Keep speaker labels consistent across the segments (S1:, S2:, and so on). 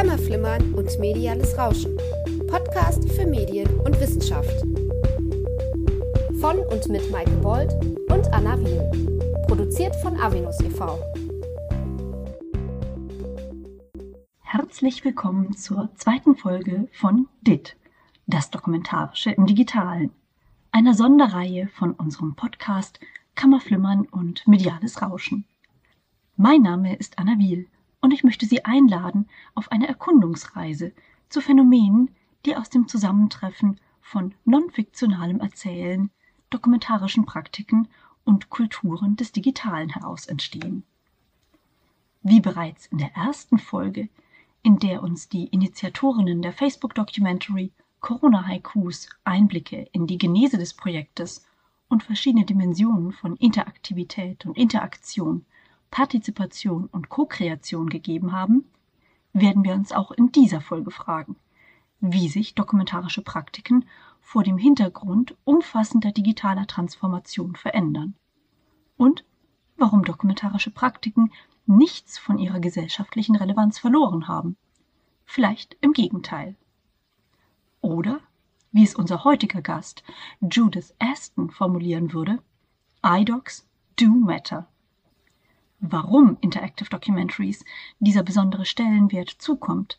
S1: Kammerflimmern und mediales Rauschen. Podcast für Medien und Wissenschaft. Von und mit Maike Bold und Anna Wiel. Produziert von Avenus e.V.
S2: Herzlich willkommen zur zweiten Folge von DIT, das Dokumentarische im Digitalen, einer Sonderreihe von unserem Podcast Kammerflimmern und mediales Rauschen. Mein Name ist Anna Wiel und ich möchte Sie einladen auf eine Erkundungsreise zu Phänomenen, die aus dem Zusammentreffen von non-fiktionalem Erzählen, dokumentarischen Praktiken und Kulturen des Digitalen heraus entstehen. Wie bereits in der ersten Folge, in der uns die Initiatorinnen der Facebook-Documentary Corona Haikus Einblicke in die Genese des Projektes und verschiedene Dimensionen von Interaktivität und Interaktion Partizipation und Co-Kreation gegeben haben, werden wir uns auch in dieser Folge fragen, wie sich dokumentarische Praktiken vor dem Hintergrund umfassender digitaler Transformation verändern und warum dokumentarische Praktiken nichts von ihrer gesellschaftlichen Relevanz verloren haben. Vielleicht im Gegenteil. Oder, wie es unser heutiger Gast Judith Aston formulieren würde, iDocs do matter warum Interactive Documentaries dieser besondere Stellenwert zukommt,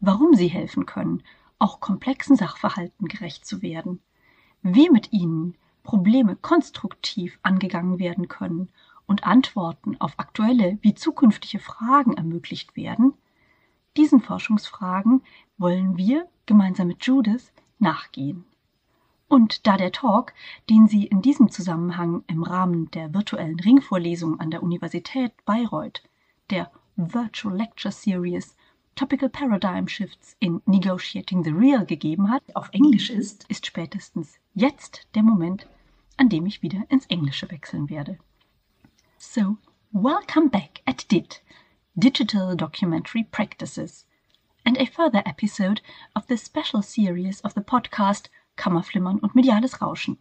S2: warum sie helfen können, auch komplexen Sachverhalten gerecht zu werden, wie mit ihnen Probleme konstruktiv angegangen werden können und Antworten auf aktuelle wie zukünftige Fragen ermöglicht werden, diesen Forschungsfragen wollen wir gemeinsam mit Judith nachgehen. Und da der Talk, den sie in diesem Zusammenhang im Rahmen der virtuellen Ringvorlesung an der Universität Bayreuth, der Virtual Lecture Series Topical Paradigm Shifts in Negotiating the Real gegeben hat, auf Englisch ist, ist spätestens jetzt der Moment, an dem ich wieder ins Englische wechseln werde. So, welcome back at DIT, Digital Documentary Practices, and a further episode of the special series of the podcast Kammerflimmern und mediales Rauschen.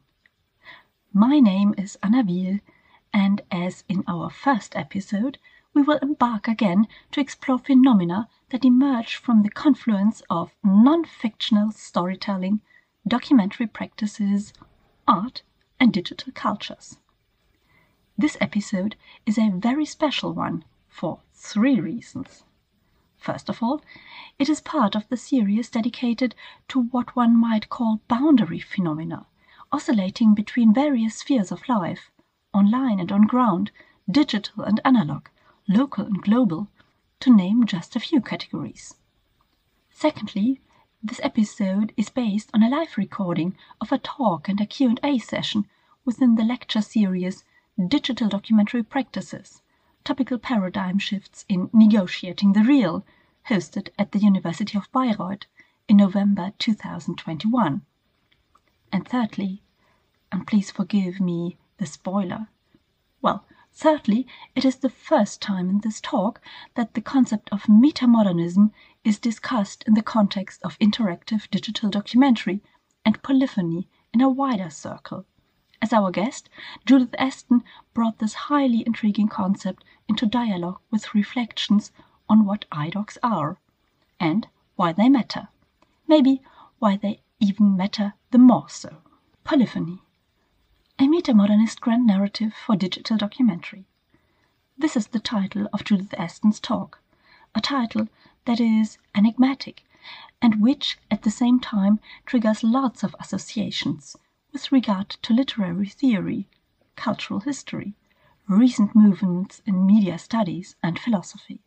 S2: My name is Anna Wiehl, and as in our first episode, we will embark again to explore phenomena that emerge from the confluence of non-fictional storytelling, documentary practices, art, and digital cultures. This episode is a very special one for three reasons. First of all, it is part of the series dedicated to what one might call boundary phenomena, oscillating between various spheres of life, online and on ground, digital and analog, local and global, to name just a few categories. Secondly, this episode is based on a live recording of a talk and a Q&A session within the lecture series Digital Documentary Practices Topical Paradigm Shifts in Negotiating the Real, hosted at the University of Bayreuth in November 2021. And thirdly, and please forgive me the spoiler, well, thirdly, it is the first time in this talk that the concept of metamodernism is discussed in the context of interactive digital documentary and polyphony in a wider circle. As our guest, Judith Aston brought this highly intriguing concept into dialogue with reflections on what iDocs are and why they matter. Maybe why they even matter the more so. Polyphony. A metamodernist grand narrative for digital documentary. This is the title of Judith Aston's talk, a title that is enigmatic and which at the same time triggers lots of associations with regard to literary theory, cultural history, recent movements in media studies and philosophy.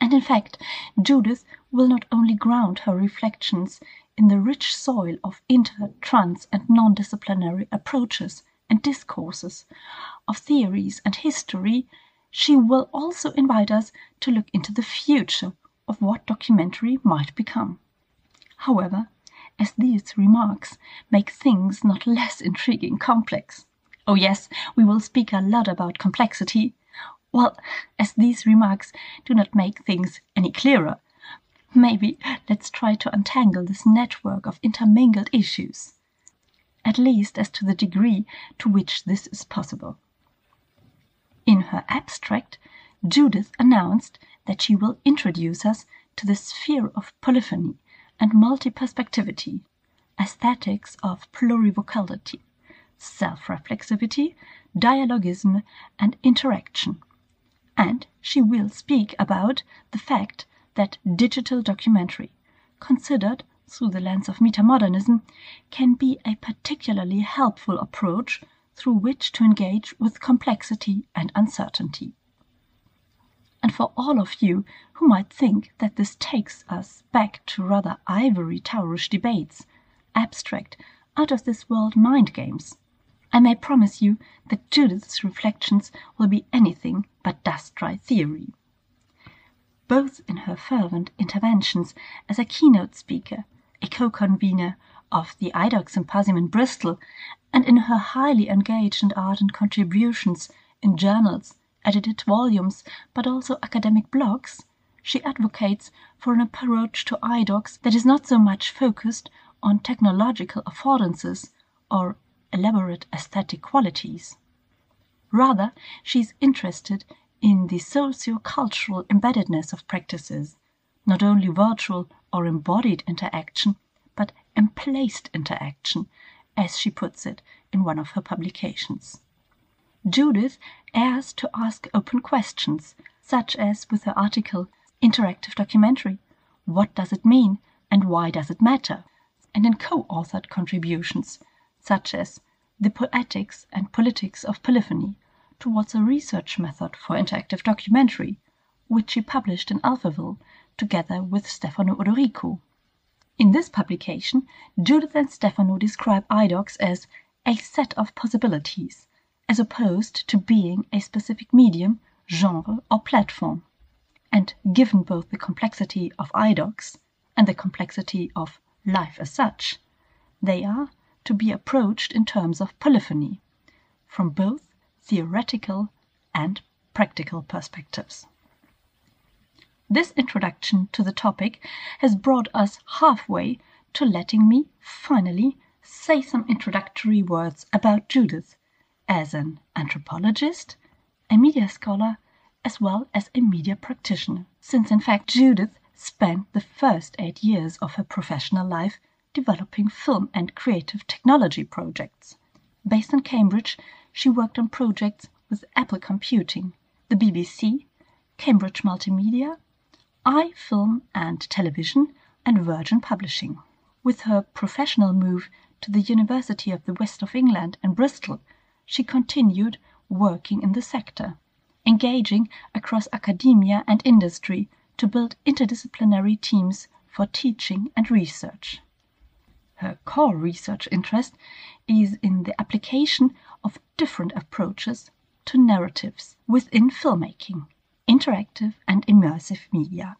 S2: And in fact, Judith will not only ground her reflections in the rich soil of inter, trans, and non disciplinary approaches and discourses, of theories and history, she will also invite us to look into the future of what documentary might become. However, as these remarks make things not less intriguing complex. Oh, yes, we will speak a lot about complexity. Well, as these remarks do not make things any clearer, maybe let's try to untangle this network of intermingled issues, at least as to the degree to which this is possible. In her abstract, Judith announced that she will introduce us to the sphere of polyphony and multi-perspectivity, aesthetics of plurivocality, self-reflexivity, dialogism, and interaction. And she will speak about the fact that digital documentary, considered through the lens of metamodernism, can be a particularly helpful approach through which to engage with complexity and uncertainty. And for all of you who might think that this takes us back to rather ivory towerish debates, abstract, out of this world mind games, I may promise you that Judith's reflections will be anything but dust dry theory. Both in her fervent interventions as a keynote speaker, a co convenor of the IDOC Symposium in Bristol, and in her highly engaged and ardent contributions in journals, edited volumes, but also academic blogs, she advocates for an approach to IDOCs that is not so much focused on technological affordances or elaborate aesthetic qualities. Rather, she is interested in the socio-cultural embeddedness of practices, not only virtual or embodied interaction, but emplaced interaction, as she puts it in one of her publications. Judith airs to ask open questions, such as with her article Interactive Documentary What Does It Mean and Why Does It Matter? and in co authored contributions such as The Poetics and Politics of Polyphony, towards a research method for interactive documentary, which she published in Alphaville together with Stefano Odorico. In this publication, Judith and Stefano describe iDocs as a set of possibilities, as opposed to being a specific medium, genre, or platform. And given both the complexity of iDocs and the complexity of life as such, they are to be approached in terms of polyphony, from both theoretical and practical perspectives. This introduction to the topic has brought us halfway to letting me, finally, say some introductory words about Judith as an anthropologist, a media scholar, as well as a media practitioner, since in fact Judith spent the first eight years of her professional life developing film and creative technology projects. Based in Cambridge, she worked on projects with Apple Computing, the BBC, Cambridge Multimedia, iFilm and Television, and Virgin Publishing. With her professional move to the University of the West of England in Bristol, she continued working in the sector, engaging across academia and industry to build interdisciplinary teams for teaching and research. Her core research interest is in the application of different approaches to narratives within filmmaking, interactive and immersive media.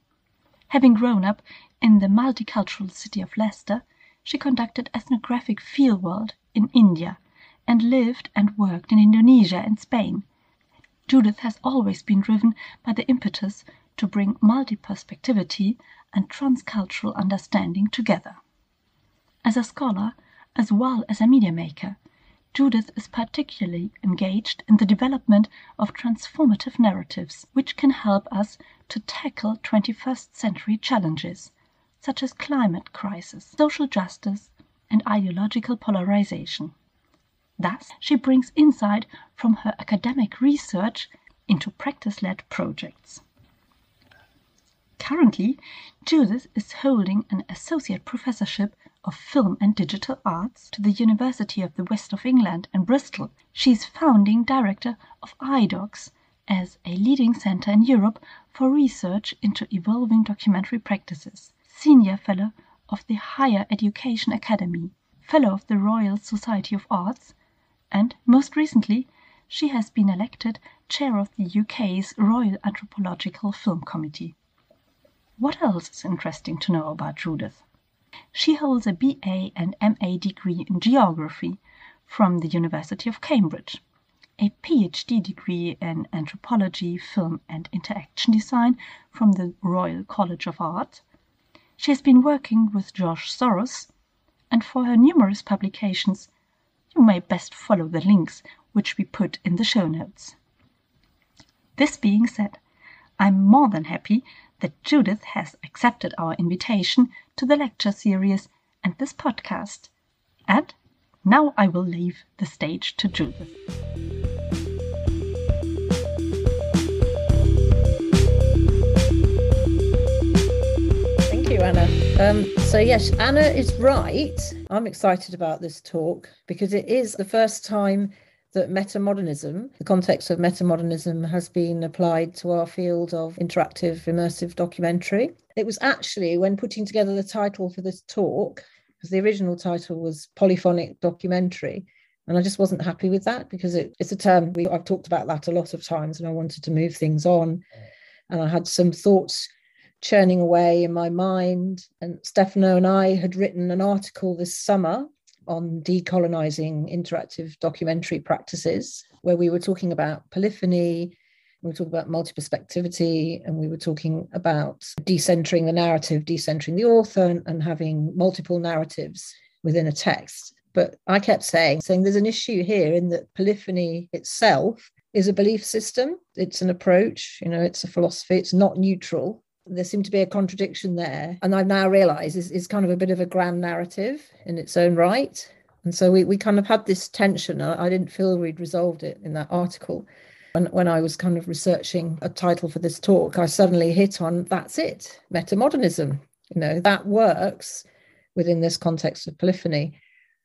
S2: Having grown up in the multicultural city of Leicester, she conducted ethnographic fieldwork in India and lived and worked in Indonesia and Spain. Judith has always been driven by the impetus to bring multi-perspectivity and transcultural understanding together. As a scholar, as well as a media maker, Judith is particularly engaged in the development of transformative narratives which can help us to tackle 21st century challenges such as climate crisis, social justice, and ideological polarization. Thus, she brings insight from her academic research into practice led projects. Currently, Judith is holding an associate professorship of Film and Digital Arts to the University of the West of England in Bristol. She is founding director of iDocs as a leading center in Europe for research into evolving documentary practices, senior fellow of the Higher Education Academy, fellow of the Royal Society of Arts, and most recently she has been elected chair of the UK's Royal Anthropological Film Committee. What else is interesting to know about Judith? She holds a BA and MA degree in geography from the University of Cambridge, a PhD degree in anthropology, film, and interaction design from the Royal College of Art. She has been working with George Soros, and for her numerous publications, you may best follow the links which we put in the show notes. This being said, I'm more than happy that Judith has accepted our invitation to the lecture series and this podcast. And now I will leave the stage to Judith.
S3: Thank you, Anna. Um, so, yes, Anna is right. I'm excited about this talk because it is the first time that metamodernism, the context of metamodernism, has been applied to our field of interactive immersive documentary. It was actually when putting together the title for this talk, because the original title was Polyphonic Documentary. And I just wasn't happy with that because it, it's a term we, I've talked about that a lot of times and I wanted to move things on. And I had some thoughts churning away in my mind. And Stefano and I had written an article this summer on decolonizing interactive documentary practices, where we were talking about polyphony, we were talking about multi-perspectivity, and we were talking about decentering the narrative, decentering the author, and, and having multiple narratives within a text. But I kept saying, saying there's an issue here in that polyphony itself is a belief system. It's an approach, you know, it's a philosophy, it's not neutral there seemed to be a contradiction there. And I've now realized is, is kind of a bit of a grand narrative in its own right. And so we, we kind of had this tension. I, didn't feel we'd resolved it in that article. And when I was kind of researching a title for this talk, I suddenly hit on that's it, metamodernism. You know, that works within this context of polyphony.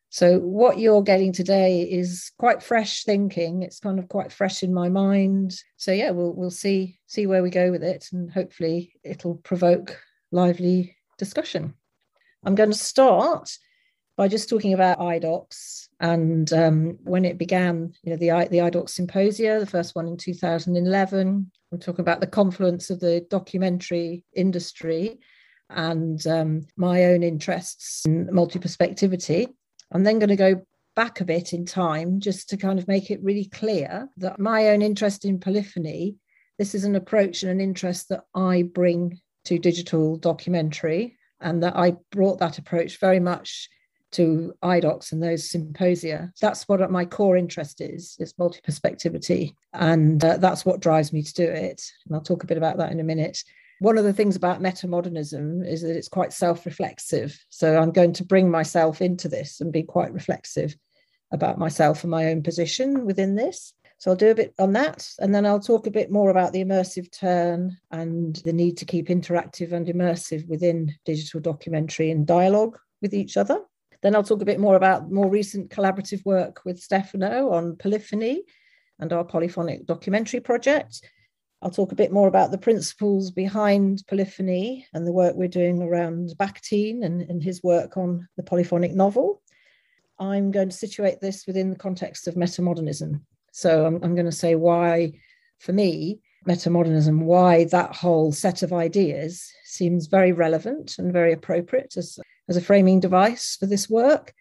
S3: So what you're getting today is quite fresh thinking. It's kind of quite fresh in my mind. So yeah, we'll we'll see see where we go with it, and hopefully it'll provoke lively discussion. I'm going to start by just talking about IDOCS and um, when it began. You know, the the IDOCS symposia, the first one in 2011. We're talking about the confluence of the documentary industry and um, my own interests in multi-perspectivity I'm then going to go back a bit in time just to kind of make it really clear that my own interest in polyphony, this is an approach and an interest that I bring to digital documentary, and that I brought that approach very much to IDOCS and those symposia. That's what my core interest is, is multi-perspectivity. And uh, that's what drives me to do it. And I'll talk a bit about that in a minute. One of the things about metamodernism is that it's quite self reflexive. So I'm going to bring myself into this and be quite reflexive about myself and my own position within this. So I'll do a bit on that. And then I'll talk a bit more about the immersive turn and the need to keep interactive and immersive within digital documentary and dialogue with each other. Then I'll talk a bit more about more recent collaborative work with Stefano on polyphony and our polyphonic documentary project. I'll talk a bit more about the principles behind polyphony and the work we're doing around Bakhtin and, and his work on the polyphonic novel. I'm going to situate this within the context of metamodernism. So I'm, I'm going to say why, for me, metamodernism, why that whole set of ideas seems very relevant and very appropriate as, as a framing device for this work.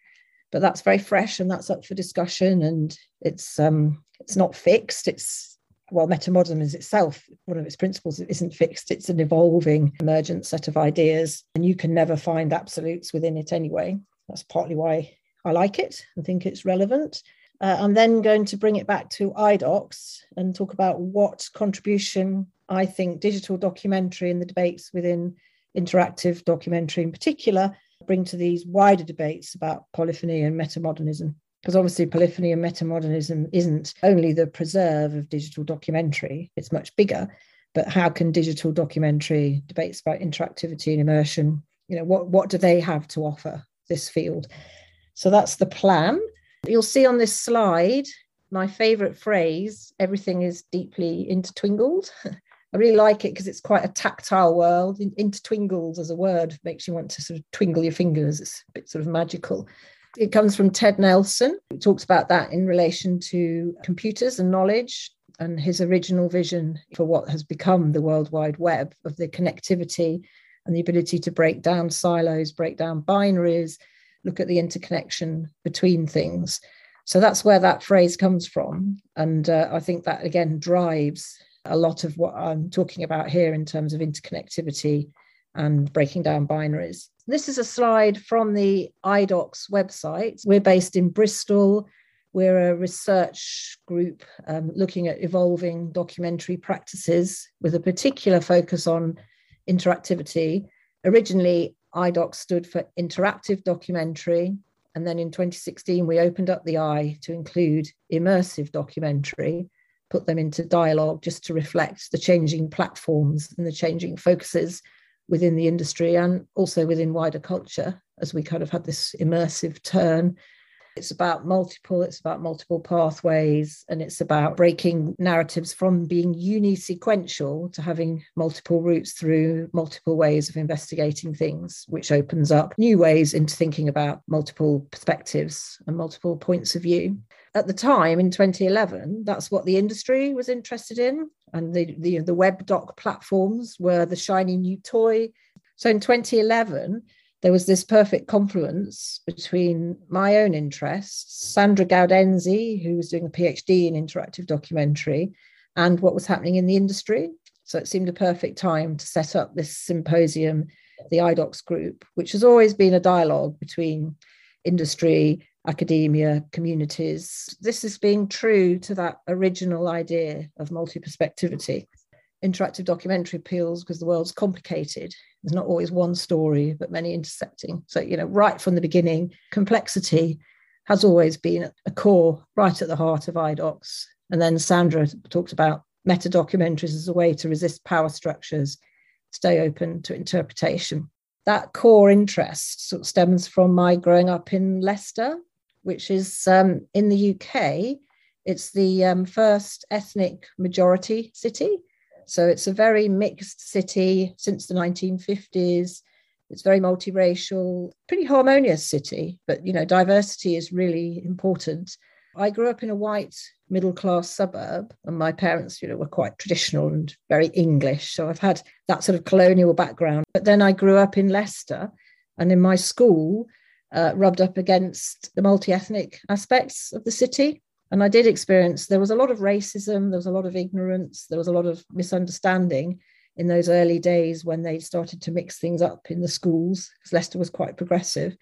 S3: But that's very fresh and that's up for discussion and it's um, it's not fixed. It's well, metamodernism is itself, one of its principles isn't fixed. It's an evolving, emergent set of ideas, and you can never find absolutes within it anyway. That's partly why I like it and think it's relevant. Uh, I'm then going to bring it back to IDOCS and talk about what contribution I think digital documentary and the debates within interactive documentary in particular bring to these wider debates about polyphony and metamodernism because obviously polyphony and metamodernism isn't only the preserve of digital documentary, it's much bigger. But how can digital documentary debates about interactivity and immersion, you know, what, what do they have to offer this field? So that's the plan. You'll see on this slide my favorite phrase everything is deeply intertwingled. I really like it because it's quite a tactile world. Intertwingled as a word makes you want to sort of twinkle your fingers. It's a bit sort of magical. It comes from Ted Nelson, He talks about that in relation to computers and knowledge and his original vision for what has become the World Wide Web of the connectivity and the ability to break down silos, break down binaries, look at the interconnection between things. So that's where that phrase comes from. And uh, I think that again drives a lot of what I'm talking about here in terms of interconnectivity and breaking down binaries. This is a slide from the IDOCS website. We're based in Bristol. We're a research group um, looking at evolving documentary practices with a particular focus on interactivity. Originally, IDOC stood for interactive documentary. And then in 2016, we opened up the I to include immersive documentary, put them into dialogue just to reflect the changing platforms and the changing focuses within the industry and also within wider culture as we kind of had this immersive turn it's about multiple, it's about multiple pathways, and it's about breaking narratives from being uni-sequential to having multiple routes through multiple ways of investigating things, which opens up new ways into thinking about multiple perspectives and multiple points of view. At the time in 2011, that's what the industry was interested in, and the, the, the web doc platforms were the shiny new toy. So in 2011, there was this perfect confluence between my own interests, Sandra Gaudenzi, who was doing a PhD in interactive documentary, and what was happening in the industry. So it seemed a perfect time to set up this symposium, the IDOCS group, which has always been a dialogue between industry, academia, communities. This is being true to that original idea of multi perspectivity interactive documentary appeals because the world's complicated. There's not always one story, but many intersecting. So, you know, right from the beginning, complexity has always been a core right at the heart of IDOCS. And then Sandra talked about meta documentaries as a way to resist power structures, stay open to interpretation. That core interest sort of stems from my growing up in Leicester, which is um, in the UK. It's the um, first ethnic majority city so it's a very mixed city since the 1950s. It's very multiracial, pretty harmonious city, but you know, diversity is really important. I grew up in a white middle class suburb, and my parents, you know, were quite traditional and very English. So I've had that sort of colonial background. But then I grew up in Leicester, and in my school, uh, rubbed up against the multi ethnic aspects of the city. And I did experience there was a lot of racism, there was a lot of ignorance, there was a lot of misunderstanding in those early days when they started to mix things up in the schools, because Leicester was quite progressive.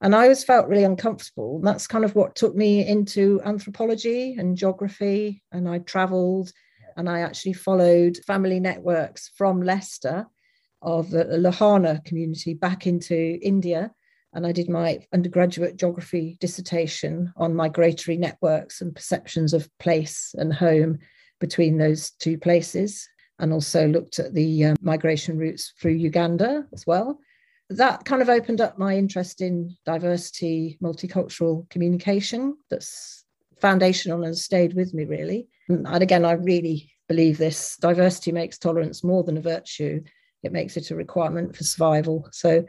S3: And I always felt really uncomfortable. And that's kind of what took me into anthropology and geography. And I traveled and I actually followed family networks from Leicester of the Lohana community back into India and I did my undergraduate geography dissertation on migratory networks and perceptions of place and home between those two places, and also looked at the um, migration routes through Uganda as well. That kind of opened up my interest in diversity, multicultural communication. That's foundational and stayed with me really. And again, I really believe this diversity makes tolerance more than a virtue, it makes it a requirement for survival. So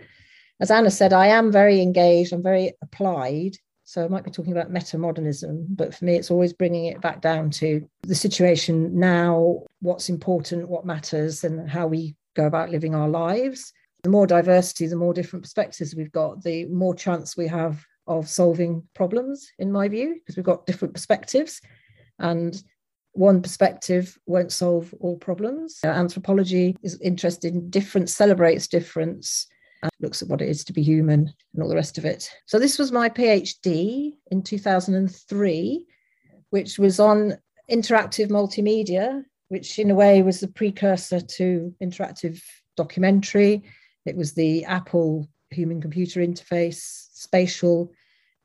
S3: as Anna said, I am very engaged, I'm very applied. So I might be talking about meta-modernism, but for me, it's always bringing it back down to the situation now, what's important, what matters, and how we go about living our lives. The more diversity, the more different perspectives we've got, the more chance we have of solving problems, in my view, because we've got different perspectives. And one perspective won't solve all problems. Anthropology is interested in difference, celebrates difference, looks at what it is to be human and all the rest of it. So this was my PhD in 2003, which was on interactive multimedia, which in a way was the precursor to interactive documentary. It was the Apple human computer interface, spatial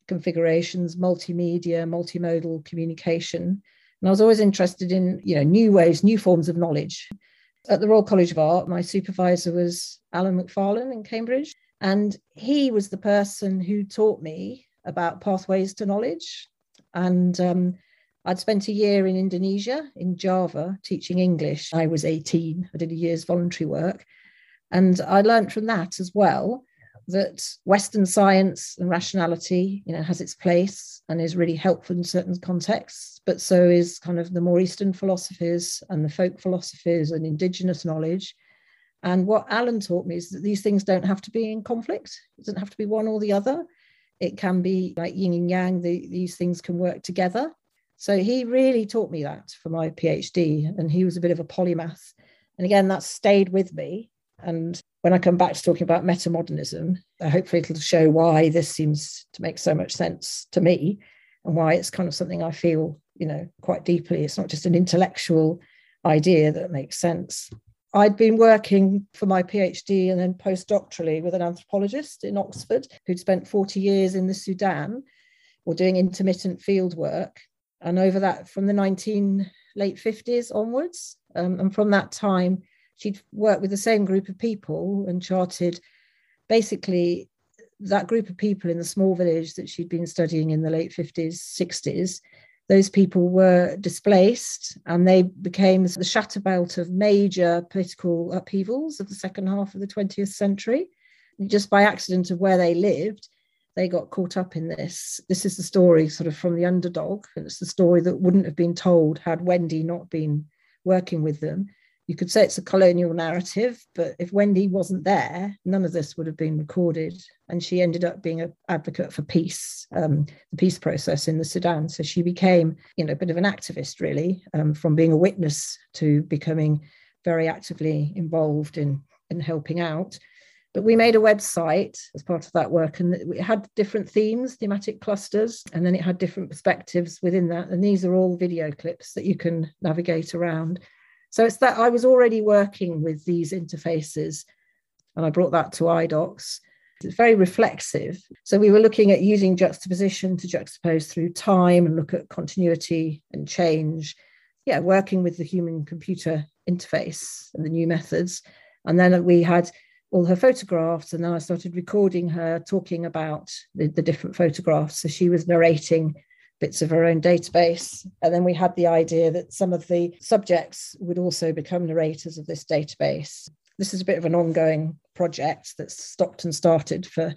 S3: configurations, multimedia, multimodal communication. And I was always interested in, you know, new ways, new forms of knowledge. At the Royal College of Art, my supervisor was Alan Macfarlane in Cambridge. And he was the person who taught me about pathways to knowledge. And um, I'd spent a year in Indonesia, in Java, teaching English. I was 18. I did a year's voluntary work. And I learned from that as well that Western science and rationality, you know, has its place and is really helpful in certain contexts, but so is kind of the more Eastern philosophies and the folk philosophies and indigenous knowledge. And what Alan taught me is that these things don't have to be in conflict. It doesn't have to be one or the other. It can be like yin and yang, the, these things can work together. So he really taught me that for my PhD. And he was a bit of a polymath. And again, that stayed with me. And when I come back to talking about metamodernism, hopefully it'll show why this seems to make so much sense to me and why it's kind of something I feel, you know, quite deeply. It's not just an intellectual idea that makes sense. I'd been working for my PhD and then postdoctorally with an anthropologist in Oxford who'd spent 40 years in the Sudan or doing intermittent field work. And over that, from the 19 late 50s onwards, um, and from that time, she'd worked with the same group of people and charted basically that group of people in the small village that she'd been studying in the late 50s, 60s those people were displaced and they became the shatterbelt of major political upheavals of the second half of the 20th century. Just by accident of where they lived, they got caught up in this. This is the story sort of from the underdog. And it's the story that wouldn't have been told had Wendy not been working with them you could say it's a colonial narrative, but if Wendy wasn't there, none of this would have been recorded. And she ended up being an advocate for peace, um, the peace process in the Sudan. So she became, you know, a bit of an activist, really, um, from being a witness to becoming very actively involved in, in helping out. But we made a website as part of that work, and it had different themes, thematic clusters, and then it had different perspectives within that. And these are all video clips that you can navigate around. So it's that I was already working with these interfaces and I brought that to iDocs. It's very reflexive. So we were looking at using juxtaposition to juxtapose through time and look at continuity and change. Yeah, working with the human computer interface and the new methods. And then we had all her photographs, and then I started recording her talking about the, the different photographs. So she was narrating bits of our own database. And then we had the idea that some of the subjects would also become narrators of this database. This is a bit of an ongoing project that's stopped and started for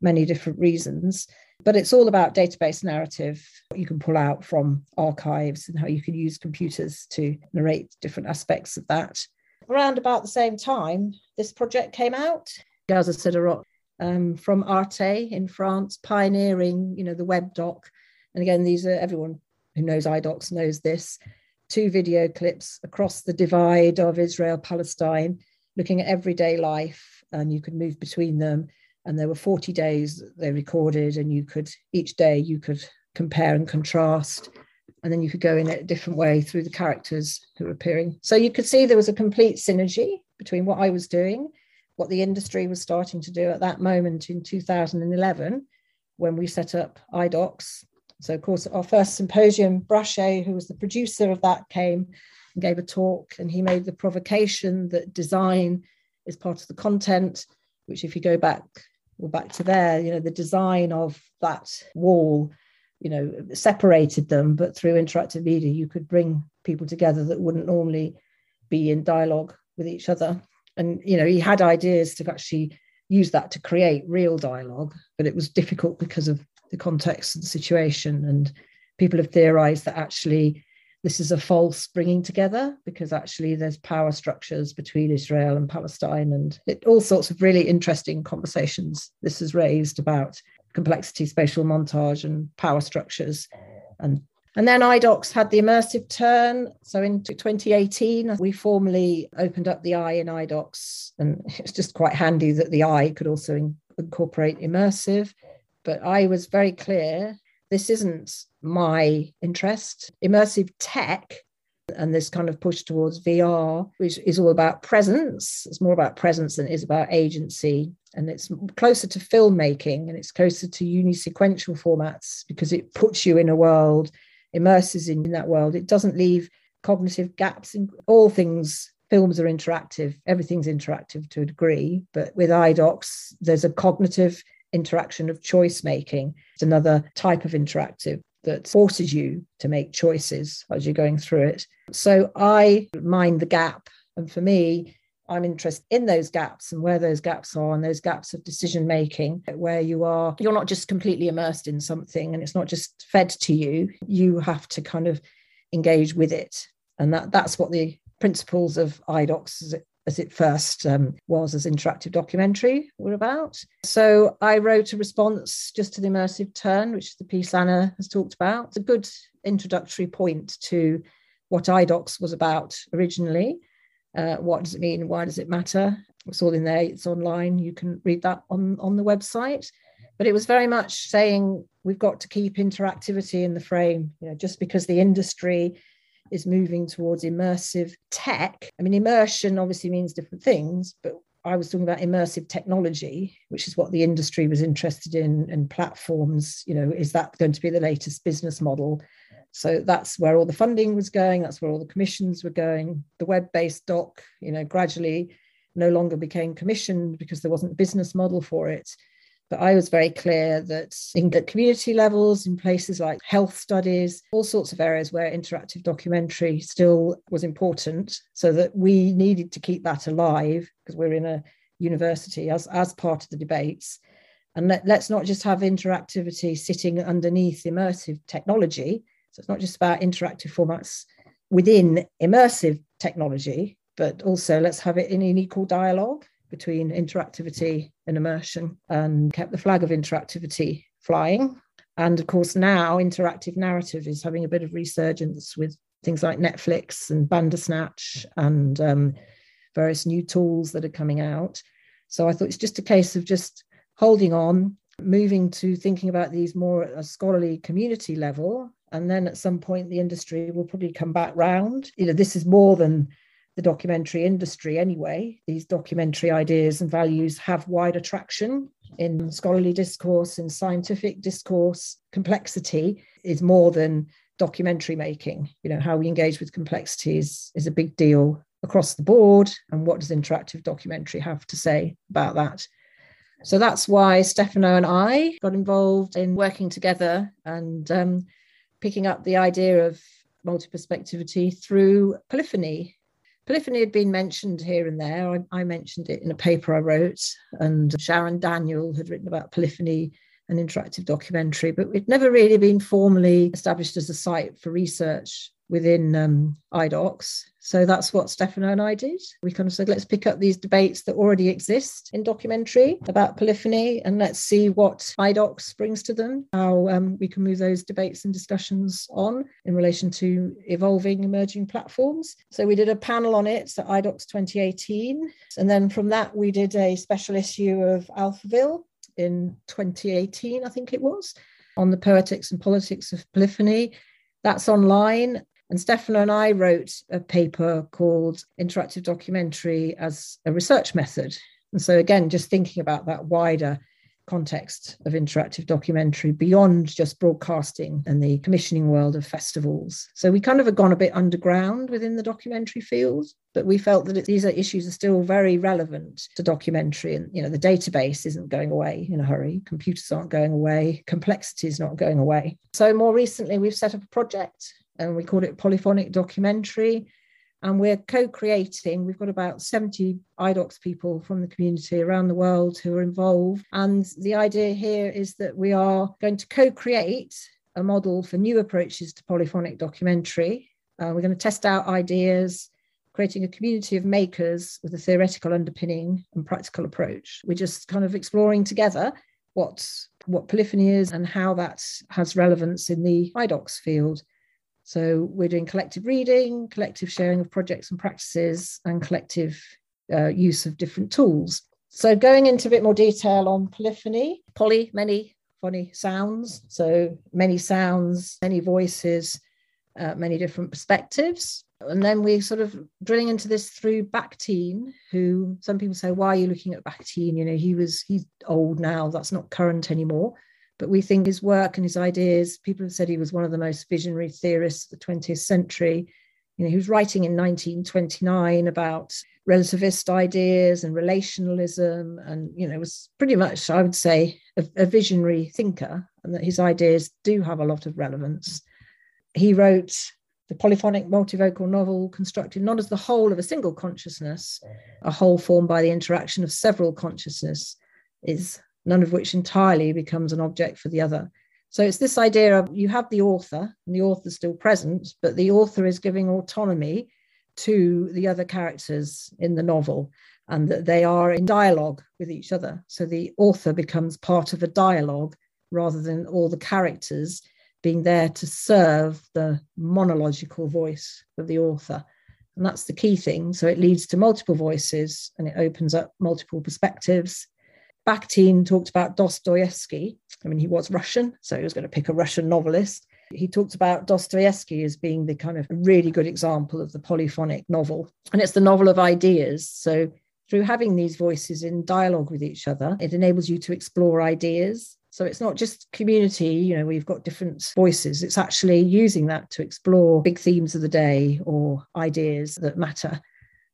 S3: many different reasons. But it's all about database narrative, what you can pull out from archives and how you can use computers to narrate different aspects of that. Around about the same time, this project came out. Gaza Sderot um, from Arte in France, pioneering, you know, the web doc and again, these are everyone who knows iDocs knows this. Two video clips across the divide of Israel Palestine, looking at everyday life, and you could move between them. And there were 40 days they recorded, and you could each day you could compare and contrast and then you could go in a different way through the characters who were appearing. So you could see there was a complete synergy between what I was doing, what the industry was starting to do at that moment in 2011 when we set up iDocs so, of course, our first symposium, Brachet, who was the producer of that, came and gave a talk, and he made the provocation that design is part of the content, which, if you go back, well, back to there, you know, the design of that wall, you know, separated them, but through interactive media, you could bring people together that wouldn't normally be in dialogue with each other. And, you know, he had ideas to actually use that to create real dialogue, but it was difficult because of the context of the situation. And people have theorized that actually this is a false bringing together because actually there's power structures between Israel and Palestine and it, all sorts of really interesting conversations this has raised about complexity, spatial montage, and power structures. And and then iDocs had the immersive turn. So in 2018, we formally opened up the eye in iDocs, and it's just quite handy that the eye could also in- incorporate immersive but I was very clear this isn't my interest. Immersive tech and this kind of push towards VR, which is all about presence. It's more about presence than it is about agency. And it's closer to filmmaking and it's closer to unisequential formats because it puts you in a world, immerses in that world. It doesn't leave cognitive gaps in all things. Films are interactive, everything's interactive to a degree, but with iDocs, there's a cognitive interaction of choice making. It's another type of interactive that forces you to make choices as you're going through it. So I mind the gap. And for me, I'm interested in those gaps and where those gaps are and those gaps of decision making, where you are, you're not just completely immersed in something and it's not just fed to you. You have to kind of engage with it. And that, that's what the principles of iDocs as it first um, was as interactive documentary were about. So I wrote a response just to the immersive turn, which the piece Anna has talked about. It's a good introductory point to what iDocs was about originally. Uh, what does it mean? Why does it matter? It's all in there. It's online. You can read that on, on the website. But it was very much saying we've got to keep interactivity in the frame. You know, just because the industry is moving towards immersive tech. I mean, immersion obviously means different things, but I was talking about immersive technology, which is what the industry was interested in, and platforms. You know, is that going to be the latest business model? So that's where all the funding was going. That's where all the commissions were going. The web-based doc, you know, gradually no longer became commissioned because there wasn't a business model for it. But I was very clear that in the community levels, in places like health studies, all sorts of areas where interactive documentary still was important, so that we needed to keep that alive because we're in a university as, as part of the debates. And let, let's not just have interactivity sitting underneath immersive technology. So it's not just about interactive formats within immersive technology, but also let's have it in an equal dialogue between interactivity and immersion and kept the flag of interactivity flying. And of course, now interactive narrative is having a bit of resurgence with things like Netflix and Bandersnatch and um, various new tools that are coming out. So I thought it's just a case of just holding on, moving to thinking about these more at a scholarly community level. And then at some point, the industry will probably come back round. You know, this is more than the documentary industry anyway. These documentary ideas and values have wide attraction in scholarly discourse, in scientific discourse. Complexity is more than documentary making. You know, how we engage with complexity is, is a big deal across the board. And what does interactive documentary have to say about that? So that's why Stefano and I got involved in working together and um, picking up the idea of multi-perspectivity through polyphony Polyphony had been mentioned here and there. I, I, mentioned it in a paper I wrote, and Sharon Daniel had written about polyphony an interactive documentary, but it would never really been formally established as a site for research within um, IDOCS. So that's what Stefano and I did. We kind of said, let's pick up these debates that already exist in documentary about polyphony and let's see what IDOCS brings to them, how um, we can move those debates and discussions on in relation to evolving emerging platforms. So we did a panel on it at IDOCS 2018. And then from that, we did a special issue of Alphaville in 2018, I think it was, on the poetics and politics of polyphony. That's online. And Stefano and I wrote a paper called Interactive Documentary as a Research Method. And so, again, just thinking about that wider context of interactive documentary beyond just broadcasting and the commissioning world of festivals. So we kind of have gone a bit underground within the documentary field, but we felt that these are issues are still very relevant to documentary. And you know, the database isn't going away in a hurry. Computers aren't going away. Complexity is not going away. So more recently, we've set up a project and we call it Polyphonic Documentary. And we're co creating, we've got about 70 IDOCS people from the community around the world who are involved. And the idea here is that we are going to co create a model for new approaches to polyphonic documentary. Uh, we're going to test out ideas, creating a community of makers with a theoretical underpinning and practical approach. We're just kind of exploring together what, what polyphony is and how that has relevance in the IDOCS field. So we're doing collective reading, collective sharing of projects and practices, and collective uh, use of different tools. So going into a bit more detail on polyphony, poly, many, funny sounds. So many sounds, many voices, uh, many different perspectives. And then we're sort of drilling into this through Bakhtin, who some people say, why are you looking at Bakhtin? You know, he was he's old now, that's not current anymore. But we think his work and his ideas, people have said he was one of the most visionary theorists of the 20th century. You know, he was writing in 1929 about relativist ideas and relationalism, and you know, was pretty much, I would say, a, a visionary thinker, and that his ideas do have a lot of relevance. He wrote the polyphonic multivocal novel constructed not as the whole of a single consciousness, a whole formed by the interaction of several consciousness, is none of which entirely becomes an object for the other. So it's this idea of you have the author, and the author's still present, but the author is giving autonomy to the other characters in the novel and that they are in dialogue with each other. So the author becomes part of a dialogue rather than all the characters being there to serve the monological voice of the author. And that's the key thing. So it leads to multiple voices and it opens up multiple perspectives Bakhtin talked about Dostoevsky. I mean, he was Russian, so he was going to pick a Russian novelist. He talked about Dostoevsky as being the kind of really good example of the polyphonic novel. And it's the novel of ideas. So through having these voices in dialogue with each other, it enables you to explore ideas. So it's not just community, you know, we've got different voices. It's actually using that to explore big themes of the day or ideas that matter.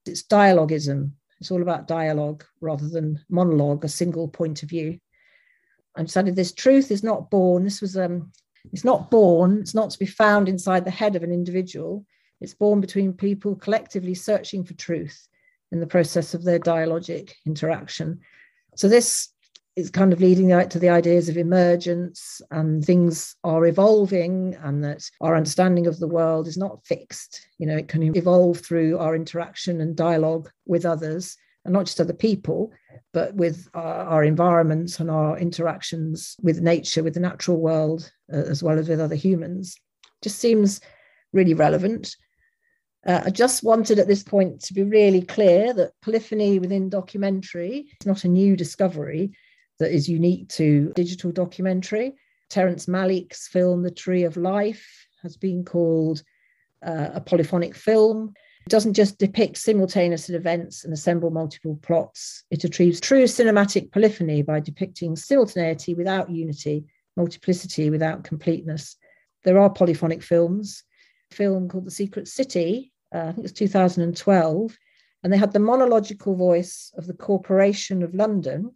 S3: It's dialogism. It's all about dialogue rather than monologue, a single point of view. I decided this truth is not born. This was um, it's not born. It's not to be found inside the head of an individual. It's born between people collectively searching for truth in the process of their dialogic interaction. So this is kind of leading to the ideas of emergence and things are evolving and that our understanding of the world is not fixed. You know, it can evolve through our interaction and dialogue with others and not just other people, but with our, our environments and our interactions with nature, with the natural world, uh, as well as with other humans. Just seems really relevant. Uh, I just wanted at this point to be really clear that polyphony within documentary is not a new discovery that is unique to digital documentary. Terence Malick's film, The Tree of Life, has been called uh, a polyphonic film. It doesn't just depict simultaneous events and assemble multiple plots. It achieves true cinematic polyphony by depicting simultaneity without unity, multiplicity without completeness. There are polyphonic films. A film called The Secret City uh, I think it's 2012, and they had the monological voice of the Corporation of London.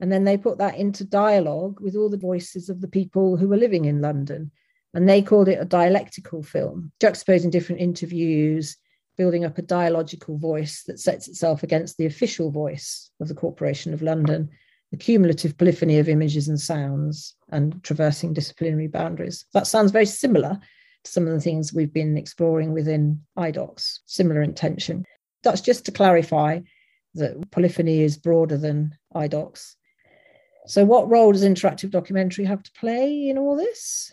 S3: And then they put that into dialogue with all the voices of the people who were living in London. And they called it a dialectical film, juxtaposing different interviews, building up a dialogical voice that sets itself against the official voice of the Corporation of London, the cumulative polyphony of images and sounds, and traversing disciplinary boundaries. That sounds very similar to some of the things we've been exploring within iDocs, similar intention. That's just to clarify that polyphony is broader than iDocs. So, what role does interactive documentary have to play in all this?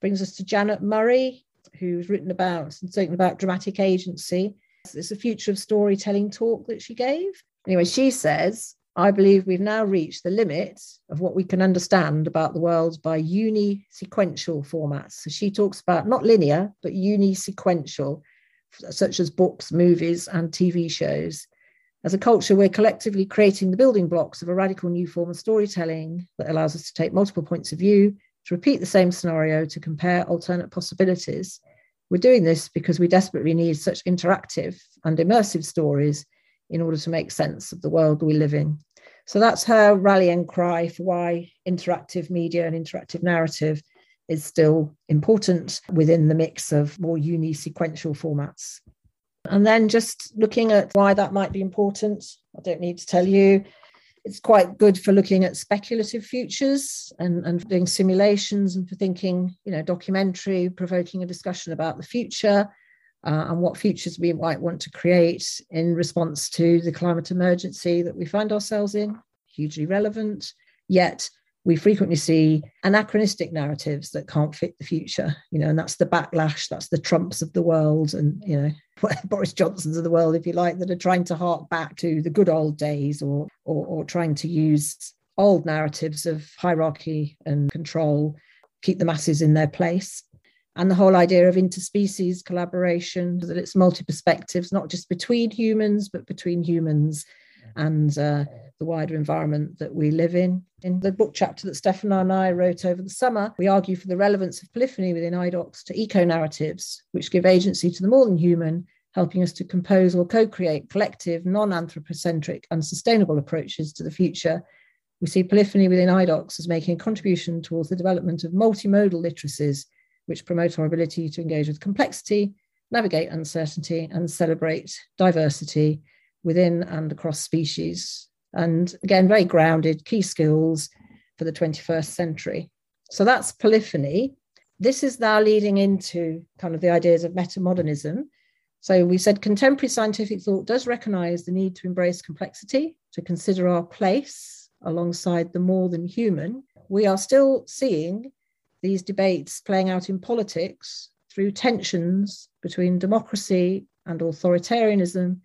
S3: Brings us to Janet Murray, who's written about and spoken about dramatic agency. It's a future of storytelling talk that she gave. Anyway, she says I believe we've now reached the limit of what we can understand about the world by uni-sequential formats. So she talks about not linear, but uni-sequential, such as books, movies, and TV shows. As a culture, we're collectively creating the building blocks of a radical new form of storytelling that allows us to take multiple points of view, to repeat the same scenario, to compare alternate possibilities. We're doing this because we desperately need such interactive and immersive stories in order to make sense of the world we live in. So that's her rallying cry for why interactive media and interactive narrative is still important within the mix of more uni sequential formats. And then just looking at why that might be important, I don't need to tell you. It's quite good for looking at speculative futures and, and doing simulations and for thinking, you know, documentary, provoking a discussion about the future uh, and what futures we might want to create in response to the climate emergency that we find ourselves in, hugely relevant. Yet we frequently see anachronistic narratives that can't fit the future, you know, and that's the backlash, that's the Trumps of the world, and you know, Boris Johnsons of the world, if you like, that are trying to hark back to the good old days or or, or trying to use old narratives of hierarchy and control, keep the masses in their place. And the whole idea of interspecies collaboration, that it's multi perspectives, not just between humans, but between humans and uh, the wider environment that we live in. In the book chapter that Stefan and I wrote over the summer, we argue for the relevance of polyphony within iDocs to eco narratives, which give agency to the more than human, helping us to compose or co create collective, non anthropocentric, and sustainable approaches to the future. We see polyphony within iDocs as making a contribution towards the development of multimodal literacies which promote our ability to engage with complexity, navigate uncertainty, and celebrate diversity within and across species. And again, very grounded key skills for the 21st century. So that's polyphony. This is now leading into kind of the ideas of metamodernism. So we said contemporary scientific thought does recognize the need to embrace complexity, to consider our place alongside the more than human. We are still seeing these debates playing out in politics through tensions between democracy and authoritarianism,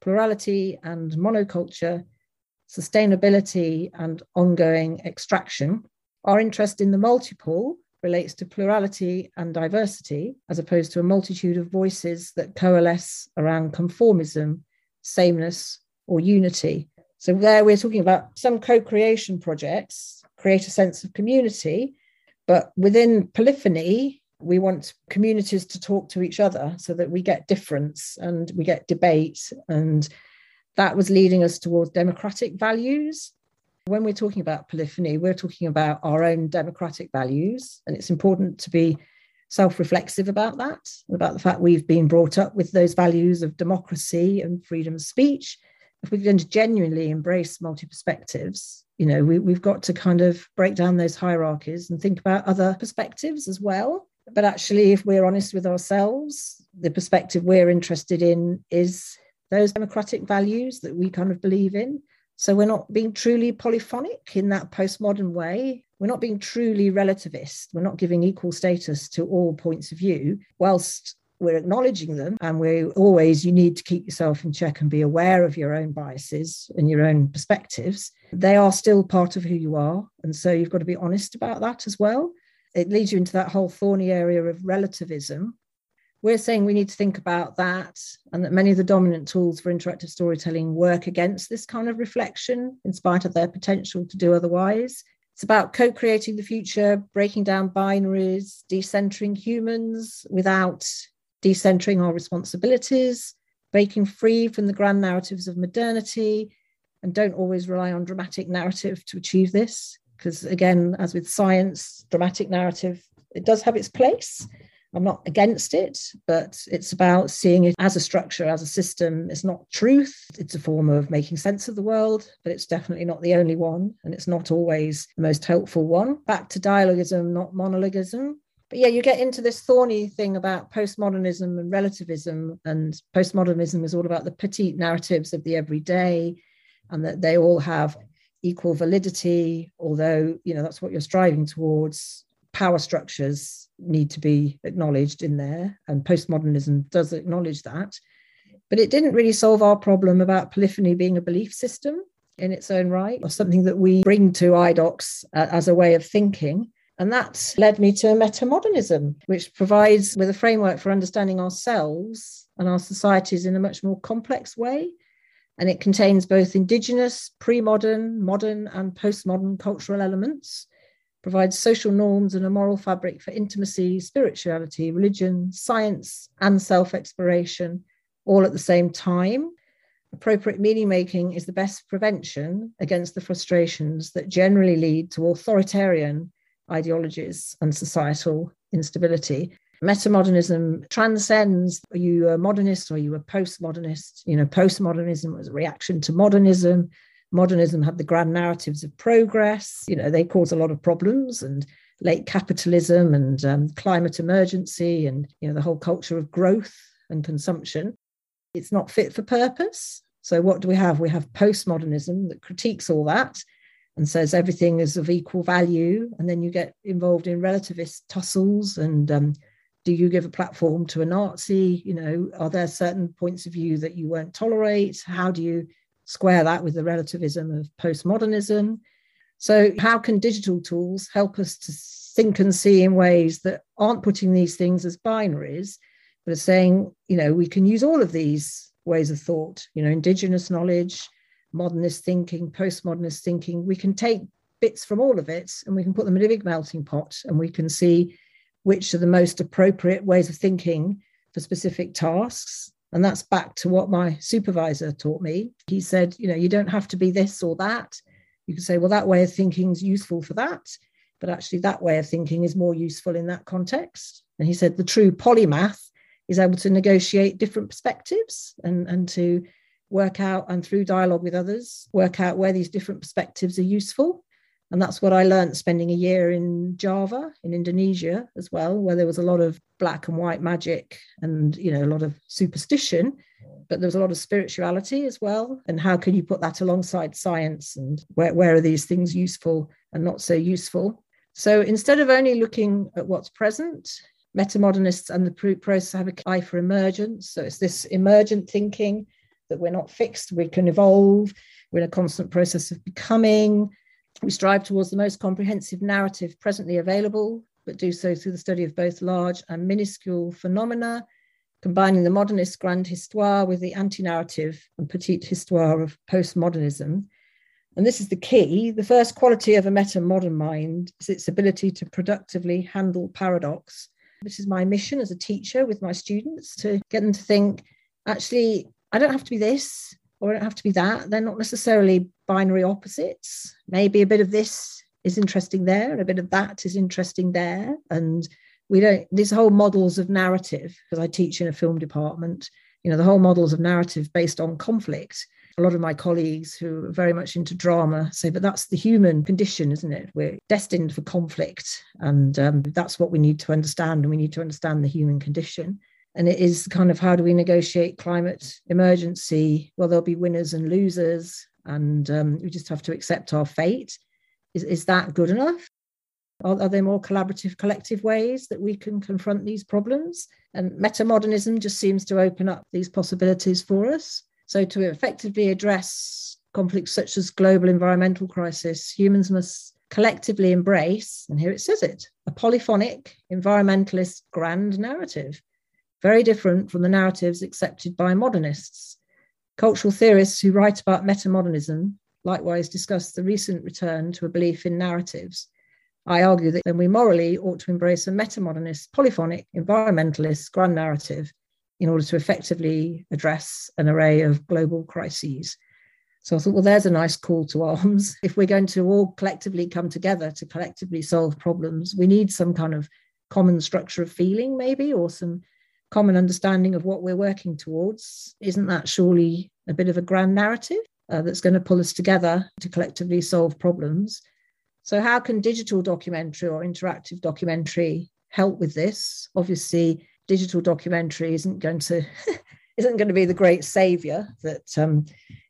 S3: plurality and monoculture, sustainability and ongoing extraction. Our interest in the multiple relates to plurality and diversity, as opposed to a multitude of voices that coalesce around conformism, sameness, or unity. So, there we're talking about some co creation projects create a sense of community, but within polyphony, we want communities to talk to each other so that we get difference and we get debate. And that was leading us towards democratic values when we're talking about polyphony, we're talking about our own democratic values, and it's important to be self reflexive about that, about the fact we've been brought up with those values of democracy and freedom of speech. If we're going to genuinely embrace multi perspectives, you know, we, we've got to kind of break down those hierarchies and think about other perspectives as well. But actually, if we're honest with ourselves, the perspective we're interested in is those democratic values that we kind of believe in so we're not being truly polyphonic in that postmodern way. We're not being truly relativist. We're not giving equal status to all points of view, whilst we're acknowledging them. And we always, you need to keep yourself in check and be aware of your own biases and your own perspectives. They are still part of who you are. And so you've got to be honest about that as well. It leads you into that whole thorny area of relativism, we're saying we need to think about that and that many of the dominant tools for interactive storytelling work against this kind of reflection in spite of their potential to do otherwise. It's about co creating the future, breaking down binaries, decentering humans without decentering our responsibilities, breaking free from the grand narratives of modernity, and don't always rely on dramatic narrative to achieve this. Because again, as with science, dramatic narrative, it does have its place I'm not against it, but it's about seeing it as a structure, as a system. It's not truth. It's a form of making sense of the world, but it's definitely not the only one. And it's not always the most helpful one. Back to dialogism, not monologism. But yeah, you get into this thorny thing about postmodernism and relativism. And postmodernism is all about the petite narratives of the everyday and that they all have equal validity, although, you know, that's what you're striving towards. Power structures need to be acknowledged in there, and postmodernism does acknowledge that. But it didn't really solve our problem about polyphony being a belief system in its own right, or something that we bring to IDOCS uh, as a way of thinking. And that led me to metamodernism, which provides with a framework for understanding ourselves and our societies in a much more complex way. And it contains both indigenous, pre modern, modern, and postmodern cultural elements provides social norms and a moral fabric for intimacy, spirituality, religion, science, and self exploration, all at the same time. Appropriate meaning making is the best prevention against the frustrations that generally lead to authoritarian ideologies and societal instability. Metamodernism transcends are you a modernist or are you a postmodernist? You know, postmodernism was a reaction to modernism modernism had the grand narratives of progress. You know, they cause a lot of problems and late capitalism and um, climate emergency and, you know, the whole culture of growth and consumption. It's not fit for purpose. So what do we have? We have postmodernism that critiques all that and says everything is of equal value. And then you get involved in relativist tussles and um, do you give a platform to a Nazi? You know, are there certain points of view that you won't tolerate? How do you square that with the relativism of postmodernism. So, how can digital tools help us to think and see in ways that aren't putting these things as binaries, but are saying, you know, we can use all of these ways of thought, you know, indigenous knowledge, modernist thinking, postmodernist thinking. We can take bits from all of it and we can put them in a big melting pot and we can see which are the most appropriate ways of thinking for specific tasks and that's back to what my supervisor taught me. He said, you know, you don't have to be this or that. You can say, well, that way of thinking is useful for that, but actually that way of thinking is more useful in that context. And he said the true polymath is able to negotiate different perspectives and, and to work out and through dialogue with others, work out where these different perspectives are useful and that's what I learned spending a year in Java in Indonesia as well, where there was a lot of black and white magic and you know a lot of superstition, but there was a lot of spirituality as well. And how can you put that alongside science and where, where are these things useful and not so useful? So instead of only looking at what's present, metamodernists and the process have an eye for emergence. So it's this emergent thinking that we're not fixed, we can evolve, we're in a constant process of becoming we strive towards the most comprehensive narrative presently available, but do so through the study of both large and minuscule phenomena, combining the modernist grand histoire with the anti narrative and petite histoire of postmodernism. And this is the key. The first quality of a meta modern mind is its ability to productively handle paradox. This is my mission as a teacher with my students to get them to think actually, I don't have to be this or I don't have to be that. They're not necessarily binary opposites. Maybe a bit of this is interesting there and a bit of that is interesting there. And we don't, these whole models of narrative, because I teach in a film department, you know, the whole models of narrative based on conflict. A lot of my colleagues who are very much into drama say, but that's the human condition, isn't it? We're destined for conflict. And um, that's what we need to understand. And we need to understand the human condition. And it is kind of how do we negotiate climate emergency? Well, there'll be winners and losers. And um, we just have to accept our fate. Is, is that good enough? Are, are, there more collaborative, collective ways that we can confront these problems? And metamodernism just seems to open up these possibilities for us. So, to effectively address conflicts such as global environmental crisis, humans must collectively embrace, and here it says it, a polyphonic environmentalist grand narrative, very different from the narratives accepted by modernists. Cultural theorists who write about metamodernism likewise discuss the recent return to a belief in narratives I argue that then we morally ought to embrace a metamodernist, polyphonic, environmentalist grand narrative in order to effectively address an array of global crises. So I thought, well, there's a nice call to arms. If we're going to all collectively come together to collectively solve problems, we need some kind of common structure of feeling, maybe, or some common understanding of what we're working towards. Isn't that surely a bit of a grand narrative uh, that's going to pull us together to collectively solve problems? So, how can digital documentary or interactive documentary help with this? Obviously, digital documentary isn't going to isn't going to be the great savior that um,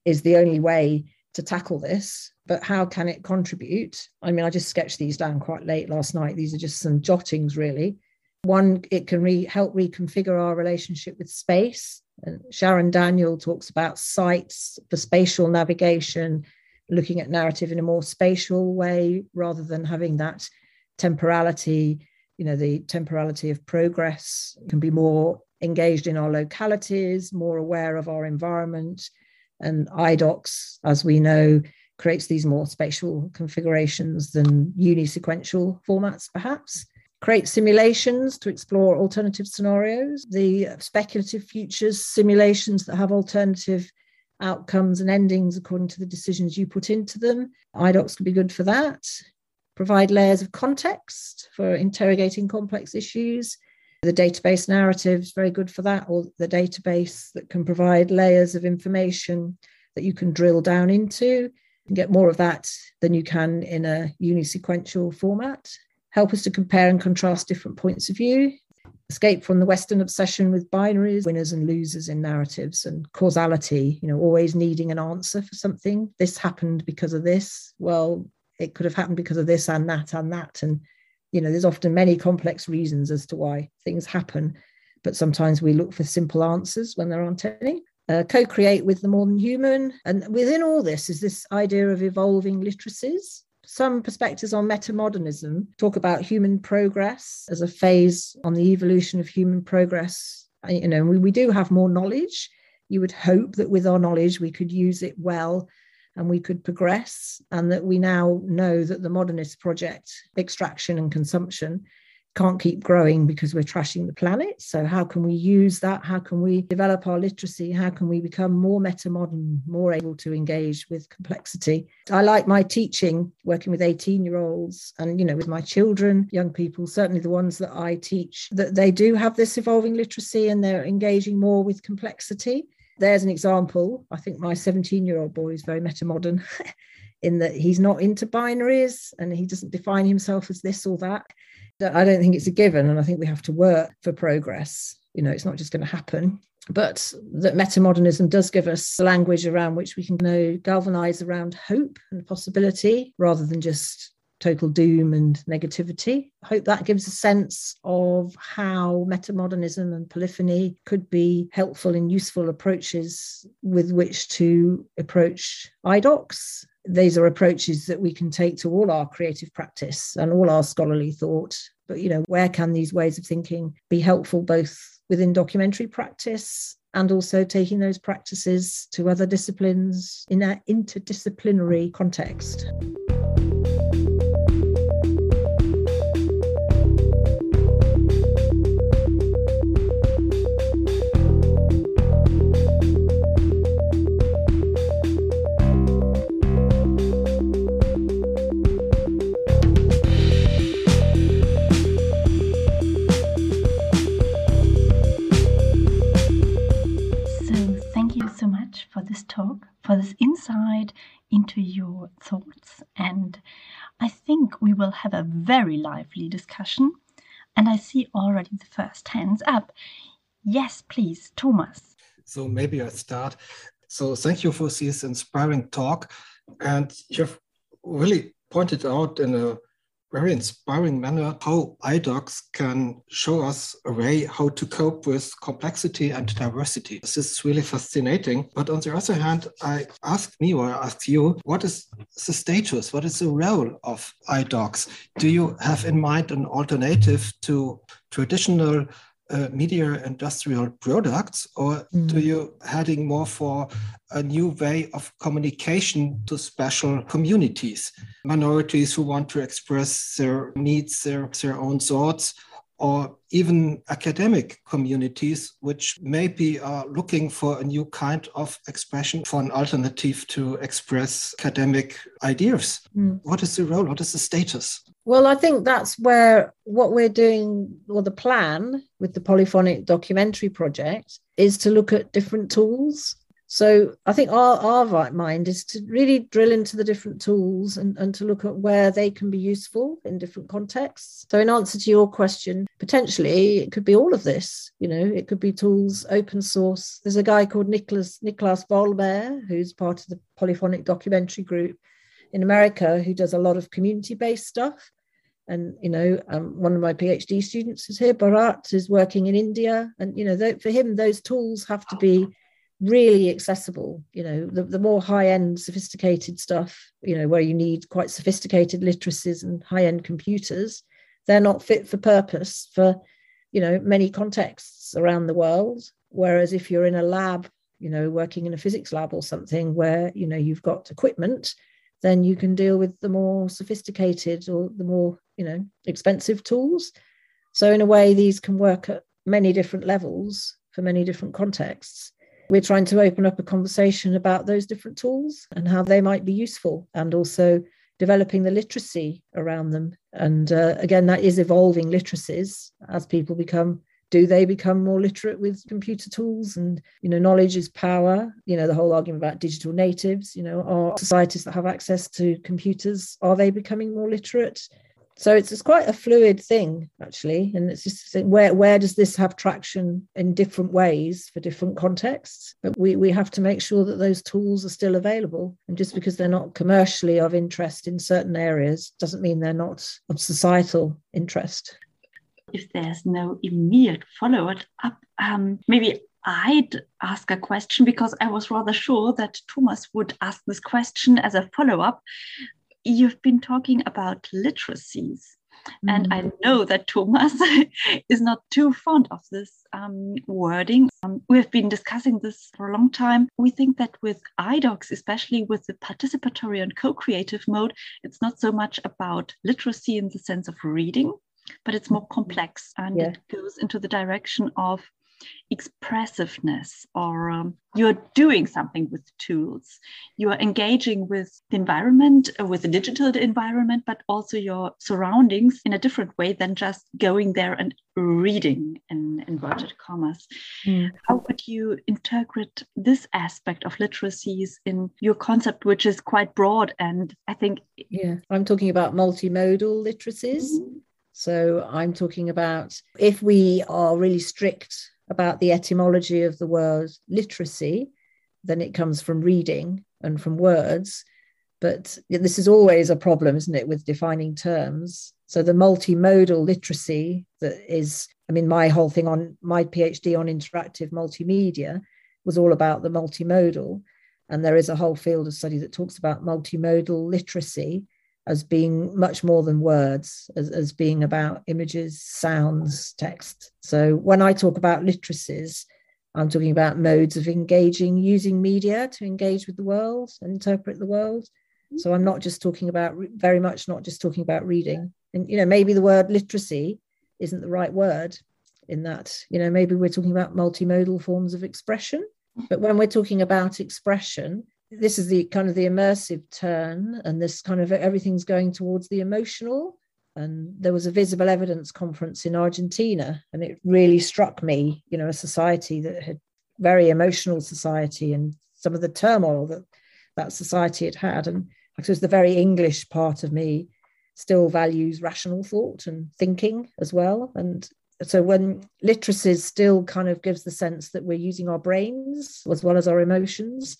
S3: is the only way to tackle this. But how can it contribute? I mean, I just sketched these down quite late last night. These are just some jottings, really. One, it can re- help reconfigure our relationship with space. And Sharon Daniel talks about sites for spatial navigation looking at narrative in a more spatial way rather than having that temporality. You know the temporality of progress can be more engaged in our localities more aware of our environment. And idocs as we know creates these more spatial configurations than unisequential formats perhaps create simulations to explore alternative scenarios the speculative futures simulations that have alternative outcomes and endings according to the decisions you put into them. IDOCs can be good for that. Provide layers of context for interrogating complex issues. The database narrative is very good for that, or the database that can provide layers of information that you can drill down into and get more of that than you can in a unisequential format. Help us to compare and contrast different points of view escape from the Western obsession with binaries, winners and losers in narratives, and causality, you know, always needing an answer for something. This happened because of this. Well, it could have happened because of this and that and that. And, you know, there's often many complex reasons as to why things happen. But sometimes we look for simple answers when there aren't any. Uh, co create with the more than human. And within all this is this idea of evolving literacies some perspectives on metamodernism talk about human progress as a phase on the evolution of human progress. You know, we, we do have more knowledge. You would hope that with our knowledge, we could use it well and we could progress, and that we now know that the modernist project, extraction and consumption, can't keep growing because we're trashing the planet. So, how can we use that? How can we develop our literacy? How can we become more meta modern, more able to engage with complexity? I like my teaching, working with 18 year olds and, you know, with my children, young people, certainly the ones that I teach, that they do have this evolving literacy and they're engaging more with complexity. There's an example. I think my 17 year old boy is very meta modern. in that he's not into binaries and he doesn't define himself as this or that. I don't think it's a given, and I think we have to work for progress. You know, it's not just going to happen. But that metamodernism does give us language around which we can know, galvanize around hope and possibility rather than just total doom and negativity. I hope that gives a sense of how metamodernism and polyphony could be helpful and useful approaches with which to approach IDOCs these are approaches that we can take to all our creative practice and all our scholarly thought. But, you know, where can these ways of thinking be helpful both within documentary practice and also taking those practices to other disciplines in an interdisciplinary context?
S2: For this insight into your thoughts. And I think we will have a very lively discussion. And I see already the first hands up. Yes, please, Thomas.
S4: So maybe I start. So thank you for this inspiring talk. And you've really pointed out in a very inspiring manner how iDocs can show us a way how to cope with complexity and diversity. This is really fascinating. But on the other hand, I ask me or I ask you, what is the status? What is the role of iDocs? Do you have in mind an alternative to traditional uh, media industrial products, or mm. do you heading more for a new way of communication to special communities, minorities who want to express their needs, their, their own thoughts, or even academic communities, which maybe are looking for a new kind of expression for an alternative to express academic ideas. Mm. What is the role? What is the status?
S3: Well, I think that's where what we're doing, or the plan with the polyphonic documentary project, is to look at different tools. So I think our, our mind is to really drill into the different tools and, and to look at where they can be useful in different contexts. So in answer to your question, potentially it could be all of this. You know, it could be tools, open source. There's a guy called Nicholas Nicholas Volmer, who's part of the polyphonic documentary group in America, who does a lot of community-based stuff and you know um, one of my phd students is here bharat is working in india. And you know for him those tools have to be really accessible. You know the, the more high end sophisticated stuff you know where you need quite sophisticated literacies and high end computers they're not fit for purpose for you know many contexts around the world. Whereas if you're in a lab you know working in a physics lab or something where you know you've got equipment then you can deal with the more sophisticated or the more you know expensive tools. So in a way these can work at many different levels for many different contexts. We're trying to open up a conversation about those different tools and how they might be useful and also developing the literacy around them. And uh, again that is evolving literacies as people become do they become more literate with computer tools? And you know knowledge is power you know the whole argument about digital natives you know are societies that have access to computers are they becoming more literate? So it's, it's quite a fluid thing actually. And it's just where where does this have traction in different ways for different contexts? But we we have to make sure that those tools are still available. And just because they're not commercially of interest in certain areas doesn't mean they're not of societal interest
S2: if there's no immediate follow up, um, maybe I'd ask a question because I was rather sure that Thomas would ask this question as a follow up. You've been talking about literacies. Mm. And I mm. know that Thomas is not too fond of this um, wording. Um, we've been discussing this for a long time. We think that with iDocs, especially with the participatory and co creative mode, it's not so much about literacy in the sense of reading, but it's more complex and yeah. it goes into the direction of expressiveness or um, you're doing something with tools you are engaging with the environment uh, with the digital environment but also your surroundings in a different way than just going there and reading in inverted commas mm. how would you interpret this aspect of literacies in your concept which is quite broad and i think
S3: yeah i'm talking about multimodal literacies mm-hmm so I'm talking about if we are really strict about the etymology of the word literacy, then it comes from reading and from words. But this is always a problem, isn't it, with defining terms? So the multimodal literacy that is, I mean, my whole thing on my PhD on interactive multimedia was all about the multimodal. And there is a whole field of study that talks about multimodal literacy as being much more than words, as, as being about images, sounds, text. So when I talk about literacies, I'm talking about modes of engaging using media to engage with the world and interpret the world. Mm-hmm. So I'm not just talking about very much not just talking about reading. And you know, maybe the word literacy isn't the right word in that, you know, maybe we're talking about multimodal forms of expression. Mm-hmm. But when we're talking about expression, this is the kind of the immersive turn and this kind of everything's going towards the emotional. And there was a visible evidence conference in argentina and it really struck me you know a society that had very emotional society and some of the turmoil that that society had had. And I suppose the very english part of me still values rational thought and thinking as well. And so when literacy still kind of gives the sense that we're using our brains as well as our emotions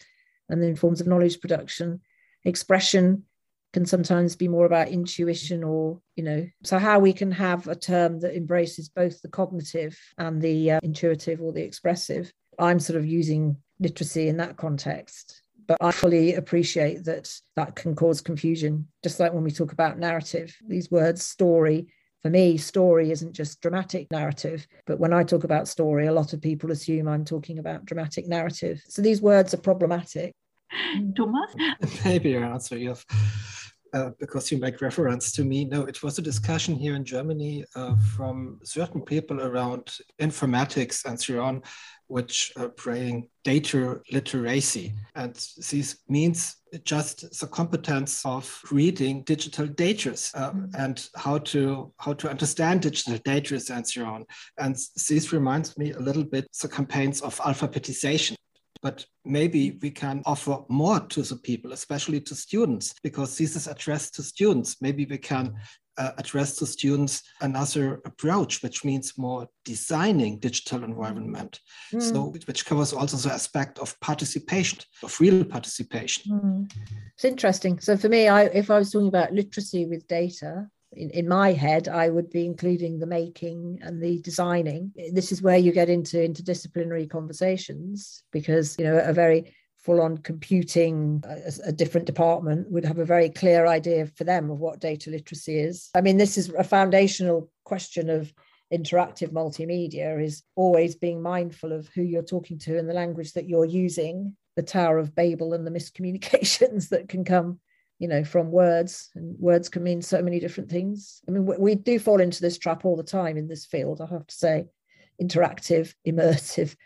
S3: and then forms of knowledge production. Expression can sometimes be more about intuition or, you know, so how we can have a term that embraces both the cognitive and the uh, intuitive or the expressive. I'm sort of using literacy in that context. But I fully appreciate that that can cause confusion. Just like when we talk about narrative, these words, story, for me, story isn't just dramatic narrative, but when I talk about story, a lot of people assume I'm talking about dramatic narrative. So these words are problematic.
S2: Thomas?
S4: Maybe your answer, yes. Uh, because you make reference to me. No, it was a discussion here in Germany uh, from certain people around informatics and so on, which are praying data literacy. And this means just the competence of reading digital data um, and how to how to understand digital data and so on. And this reminds me a little bit the campaigns of alphabetization but maybe we can offer more to the people, especially to students, because this is addressed to students. Maybe we can uh, address to students another approach, which means more designing digital environment. Mm. So, which covers also the aspect of participation, of real participation.
S3: Mm. It's interesting. So, for me, I, if I was talking about literacy with data, in, in my head, I would be including the making and the designing. This is where you get into interdisciplinary conversations because, you know, a very full on computing, a, a, different department would have a very clear idea for them of what data literacy is. I mean, this is a foundational question of interactive multimedia is always being mindful of who you're talking to and the language that you're using the tower of babel and the miscommunications that can come you know from words. And words can mean so many different things. I mean we, we do fall into this trap all the time in this field i have to say. Interactive immersive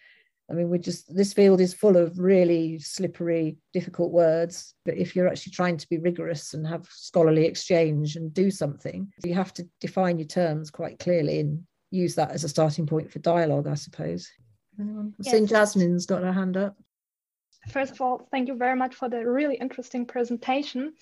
S3: i mean we just this field is full of really slippery difficult words but if you're actually trying to be rigorous and have scholarly exchange and do something you have to define your terms quite clearly and use that as a starting point for dialogue i suppose Anyone? Yes. St. Jasmine's got her hand up.
S5: First of all, thank you very much for the really interesting presentation.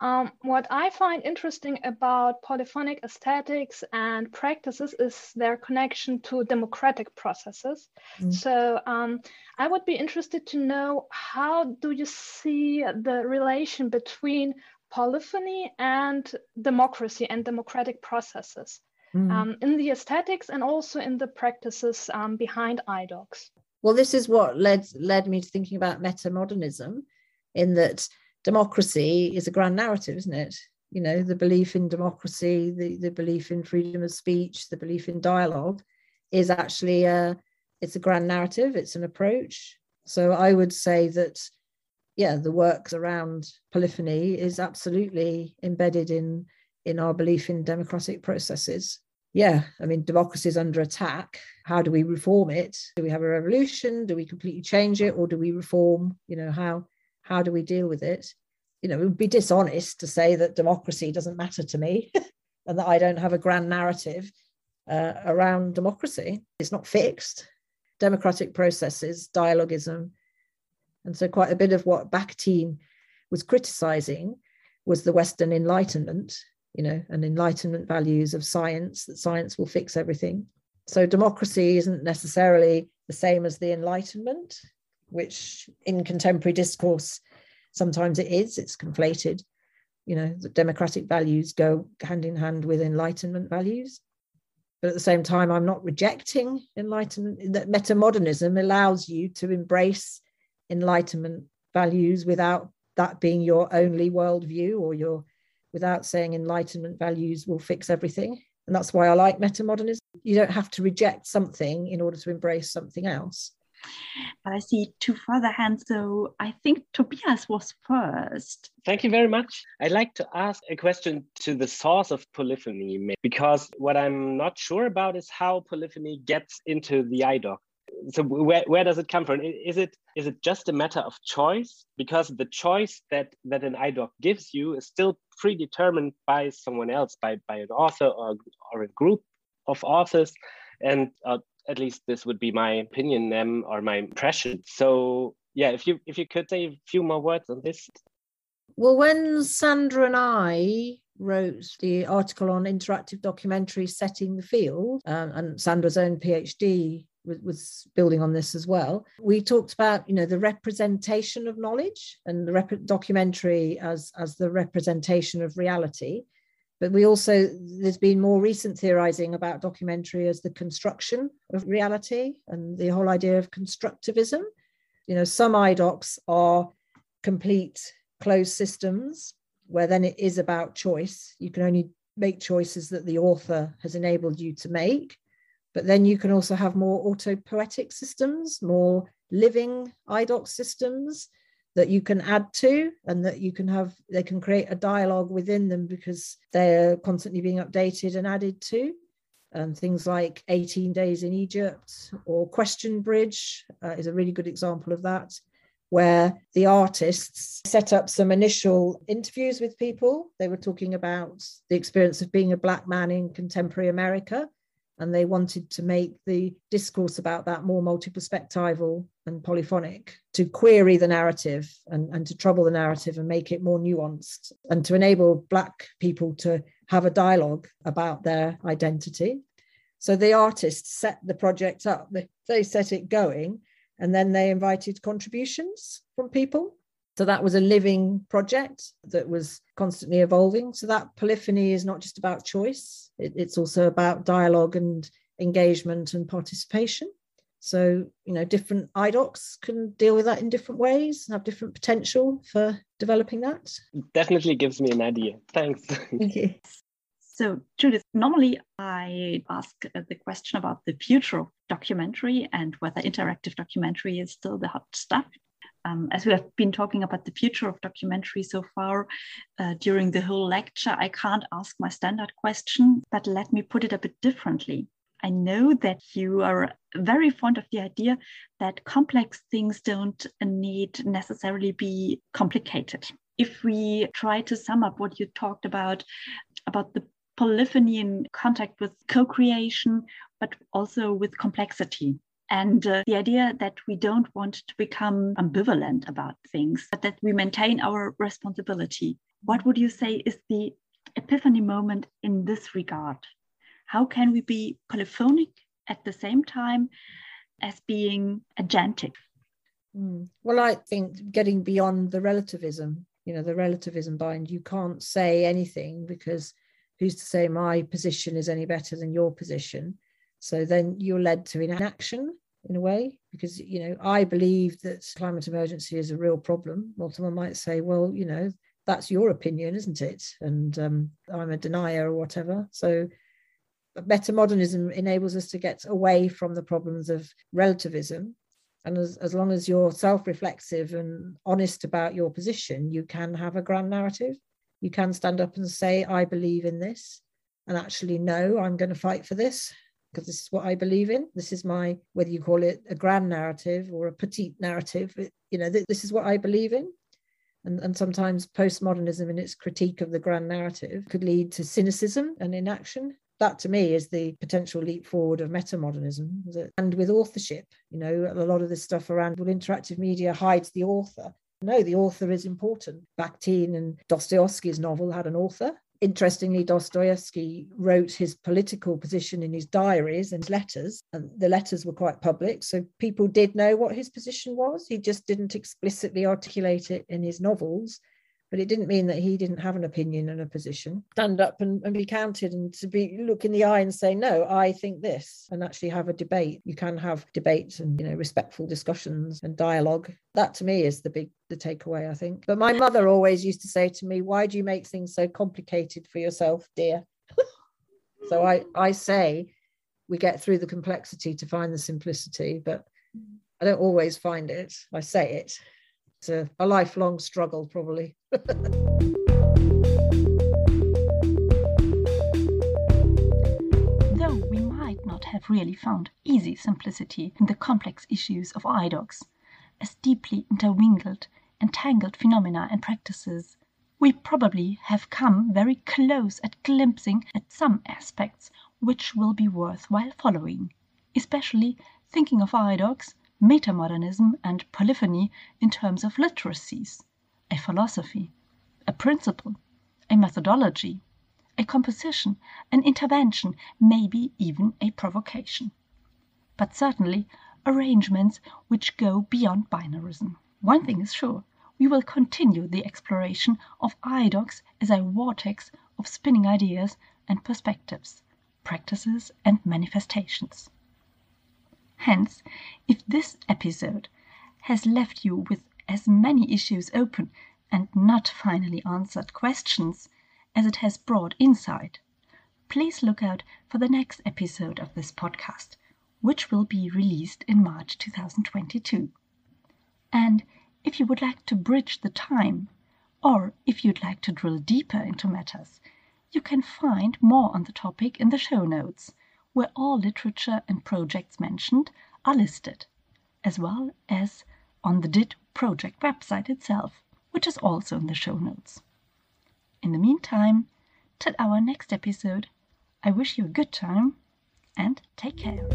S5: Um, what I find interesting about polyphonic aesthetics and practices is their connection to democratic processes. Mm. So um, I would be interested to know how do you see the relation between polyphony and democracy and democratic processes mm. um, in the aesthetics and also in the practices um, behind iDocs?
S3: Well, this is what led led me to thinking about meta-modernism, in that democracy is a grand narrative, isn't it? You know, the belief in democracy, the, the belief in freedom of speech, the belief in dialogue is actually a it's a grand narrative, it's an approach. So I would say that yeah, the work around polyphony is absolutely embedded in in our belief in democratic processes yeah, I mean, democracy is under attack. How do we reform it? Do we have a revolution? Do we completely change it, or do we reform? You know, how how do we deal with it? You know, it would be dishonest to say that democracy doesn't matter to me, and that I don't have a grand narrative uh, around democracy. It's not fixed. Democratic processes, dialogism, and so quite a bit of what Bakhtin was criticizing was the Western Enlightenment you know, and enlightenment values of science, that science will fix everything. So democracy isn't necessarily the same as the Enlightenment, which in contemporary discourse sometimes it is, it's conflated. You know, the democratic values go hand in hand with Enlightenment values. But at the same time, I'm not rejecting Enlightenment. That metamodernism allows you to embrace Enlightenment values without that being your only worldview or your without saying enlightenment values will fix everything. And that's why I like metamodernism. You don't have to reject something in order to embrace something else.
S2: But I see two further hands, so I think Tobias was first.
S6: Thank you very much. I'd like to ask a question to the source of polyphony, because what I'm not sure about is how polyphony gets into the iDoc so where, where does it come from is it is it just a matter of choice because the choice that that an idoc gives you is still predetermined by someone else by by an author or, or a group of authors and uh, at least this would be my opinion um, or my impression so yeah if you if you could say a few more words on this
S3: well when sandra and i wrote the article on interactive documentary setting the field um, and sandra's own phd was building on this as well. We talked about, you know, the representation of knowledge and the rep- documentary as as the representation of reality. But we also there's been more recent theorizing about documentary as the construction of reality and the whole idea of constructivism. You know, some iDocs are complete closed systems where then it is about choice. You can only make choices that the author has enabled you to make but then you can also have more autopoietic systems, more living iDoc systems that you can add to and that you can have, they can create a dialogue within them because they're constantly being updated and added to. And things like 18 Days in Egypt or Question Bridge uh, is a really good example of that, where the artists set up some initial interviews with people. They were talking about the experience of being a Black man in contemporary America and they wanted to make the discourse about that more multi-perspectival and polyphonic to query the narrative and, and to trouble the narrative and make it more nuanced and to enable black people to have a dialogue about their identity. So the artists set the project up. They set it going and then they invited contributions from people so that was a living project that was constantly evolving. So that polyphony is not just about choice, it, it's also about dialogue and engagement and participation. So, you know, different iDocs can deal with that in different ways, have different potential for developing that.
S6: Definitely gives me an idea. Thanks.
S2: Thank you. So, Judith, normally I ask the question about the future of documentary and whether interactive documentary is still the hot stuff um, as we have been talking about the future of documentary so far uh, during the whole lecture, I can't ask my standard question, but let me put it a bit differently. I know that you are very fond of the idea that complex things don't need necessarily be complicated. If we try to sum up what you talked about, about the polyphony in contact with co creation, but also with complexity and uh, the idea that we don't want to become ambivalent about things, but that we maintain our responsibility. What would you say is the epiphany moment in this regard? How can we be polyphonic at the same time as being agentic?
S3: Mm. Well, I think getting beyond the relativism, you know, the relativism bind, you can't say anything because who's to say my position is any better than your position? So then you're led to inaction in a way, because, you know, I believe that climate emergency is a real problem. Well, someone might say, well, you know, that's your opinion, isn't it? And um, I'm a denier or whatever. So metamodernism enables us to get away from the problems of relativism. And as, as long as you're self reflexive and honest about your position, you can have a grand narrative. You can stand up and say, I believe in this, and actually, no, I'm going to fight for this because this is what I believe in. This is my, whether you call it a grand narrative or a petite narrative, it, you know, th- this is what I believe in. And, and sometimes postmodernism in its critique of the grand narrative could lead to cynicism and inaction. That to me is the potential leap forward of metamodernism. And with authorship, you know, a lot of this stuff around well, interactive media hides the author. No, the author is important. Bakhtin and Dostoevsky's novel had an author, Interestingly, Dostoevsky wrote his political position in his diaries and letters, and the letters were quite public. So people did know what his position was. He just didn't explicitly articulate it in his novels. But it didn't mean that he didn't have an opinion and a position. Stand up and, and be counted and to be look in the eye and say, no, I think this, and actually have a debate. You can have debates and you know respectful discussions and dialogue. That to me is the big the takeaway, I think. But my mother always used to say to me, Why do you make things so complicated for yourself, dear? so I, I say we get through the complexity to find the simplicity, but I don't always find it. I say it. It's a, a lifelong struggle, probably.
S2: Though we might not have really found easy simplicity in the complex issues of IDOCs, as deeply intermingled and tangled phenomena and practices, we probably have come very close at glimpsing at some aspects which will be worthwhile following, especially thinking of IDOCs metamodernism and polyphony in terms of literacies, a philosophy, a principle, a methodology, a composition, an intervention, maybe even a provocation. But certainly arrangements which go beyond binarism. One thing is sure, we will continue the exploration of IDOCs as a vortex of spinning ideas and perspectives, practices and manifestations. Hence, if this episode has left you with as many issues open and not finally answered questions as it has brought insight, please look out for the next episode of this podcast, which will be released in March 2022. And if you would like to bridge the time, or if you'd like to drill deeper into matters, you can find more on the topic in the show notes where all literature and projects mentioned are listed, as well as on the DIT project website itself, which is also in the show notes. In the meantime, till our next episode, I wish you a good time and take care.